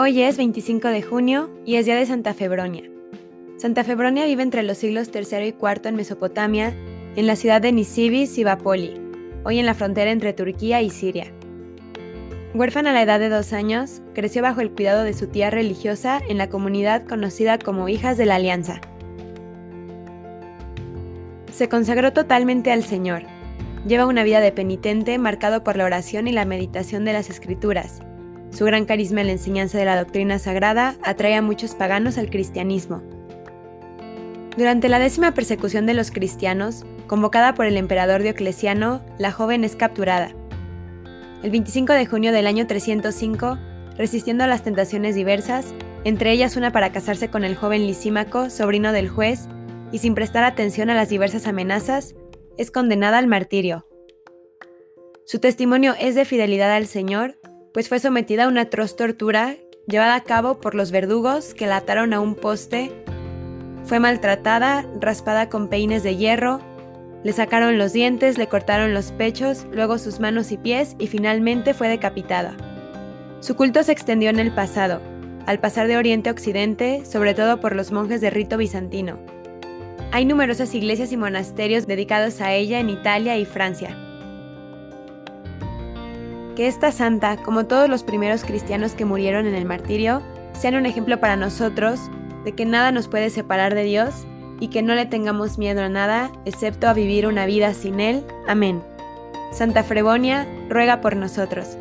Hoy es 25 de junio y es día de Santa Febronia. Santa Febronia vive entre los siglos III y IV en Mesopotamia, en la ciudad de Nisibis y Bapoli, hoy en la frontera entre Turquía y Siria. Huérfana a la edad de dos años, creció bajo el cuidado de su tía religiosa en la comunidad conocida como Hijas de la Alianza. Se consagró totalmente al Señor. Lleva una vida de penitente marcado por la oración y la meditación de las Escrituras, su gran carisma en la enseñanza de la doctrina sagrada atrae a muchos paganos al cristianismo. Durante la décima persecución de los cristianos, convocada por el emperador Diocleciano, la joven es capturada. El 25 de junio del año 305, resistiendo a las tentaciones diversas, entre ellas una para casarse con el joven Lisímaco, sobrino del juez, y sin prestar atención a las diversas amenazas, es condenada al martirio. Su testimonio es de fidelidad al Señor pues fue sometida a una atroz tortura llevada a cabo por los verdugos que la ataron a un poste. Fue maltratada, raspada con peines de hierro, le sacaron los dientes, le cortaron los pechos, luego sus manos y pies y finalmente fue decapitada. Su culto se extendió en el pasado, al pasar de Oriente a Occidente, sobre todo por los monjes de rito bizantino. Hay numerosas iglesias y monasterios dedicados a ella en Italia y Francia. Que esta santa, como todos los primeros cristianos que murieron en el martirio, sean un ejemplo para nosotros de que nada nos puede separar de Dios y que no le tengamos miedo a nada, excepto a vivir una vida sin Él. Amén. Santa Frebonia, ruega por nosotros.